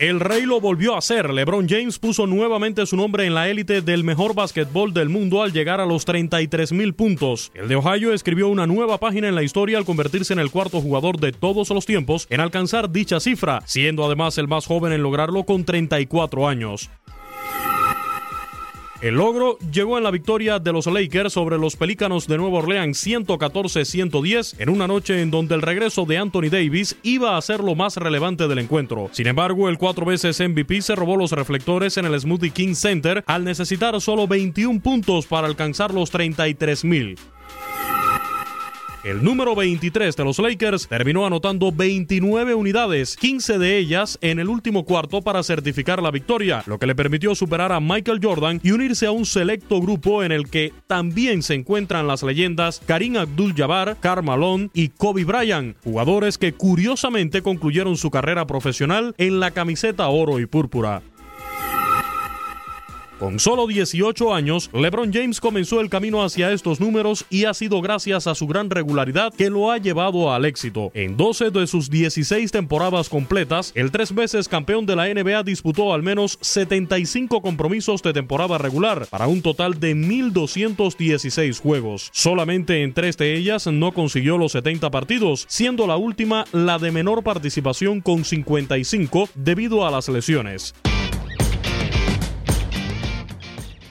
El rey lo volvió a hacer. LeBron James puso nuevamente su nombre en la élite del mejor básquetbol del mundo al llegar a los 33 mil puntos. El de Ohio escribió una nueva página en la historia al convertirse en el cuarto jugador de todos los tiempos en alcanzar dicha cifra, siendo además el más joven en lograrlo con 34 años. El logro llegó en la victoria de los Lakers sobre los Pelícanos de Nueva Orleans 114-110 en una noche en donde el regreso de Anthony Davis iba a ser lo más relevante del encuentro. Sin embargo, el cuatro veces MVP se robó los reflectores en el Smoothie King Center al necesitar solo 21 puntos para alcanzar los 33 mil. El número 23 de los Lakers terminó anotando 29 unidades, 15 de ellas en el último cuarto para certificar la victoria, lo que le permitió superar a Michael Jordan y unirse a un selecto grupo en el que también se encuentran las leyendas Karim Abdul-Jabbar, Karl Malone y Kobe Bryant, jugadores que curiosamente concluyeron su carrera profesional en la camiseta oro y púrpura. Con solo 18 años, LeBron James comenzó el camino hacia estos números y ha sido gracias a su gran regularidad que lo ha llevado al éxito. En 12 de sus 16 temporadas completas, el tres veces campeón de la NBA disputó al menos 75 compromisos de temporada regular, para un total de 1.216 juegos. Solamente en tres de ellas no consiguió los 70 partidos, siendo la última la de menor participación con 55 debido a las lesiones.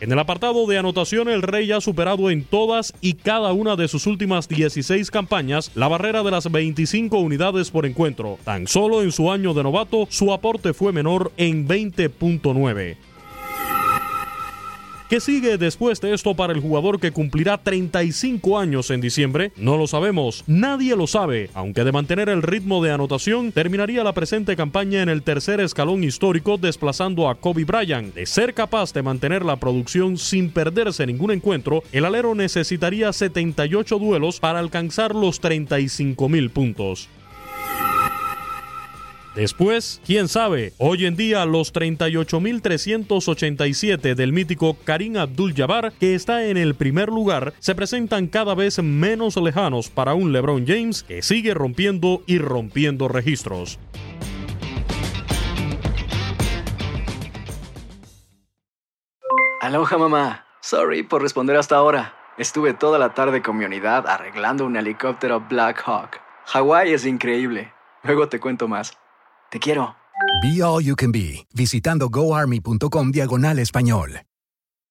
En el apartado de anotación, el Rey ha superado en todas y cada una de sus últimas 16 campañas la barrera de las 25 unidades por encuentro. Tan solo en su año de novato, su aporte fue menor en 20.9. ¿Qué sigue después de esto para el jugador que cumplirá 35 años en diciembre? No lo sabemos, nadie lo sabe, aunque de mantener el ritmo de anotación terminaría la presente campaña en el tercer escalón histórico desplazando a Kobe Bryant. De ser capaz de mantener la producción sin perderse ningún encuentro, el alero necesitaría 78 duelos para alcanzar los 35 mil puntos. Después, quién sabe, hoy en día los 38.387 del mítico Karim Abdul-Jabbar, que está en el primer lugar, se presentan cada vez menos lejanos para un LeBron James que sigue rompiendo y rompiendo registros. Aloha mamá. Sorry por responder hasta ahora. Estuve toda la tarde con mi unidad arreglando un helicóptero Black Hawk. Hawái es increíble. Luego te cuento más. Te quiero. Be All You Can Be, visitando goarmy.com diagonal español.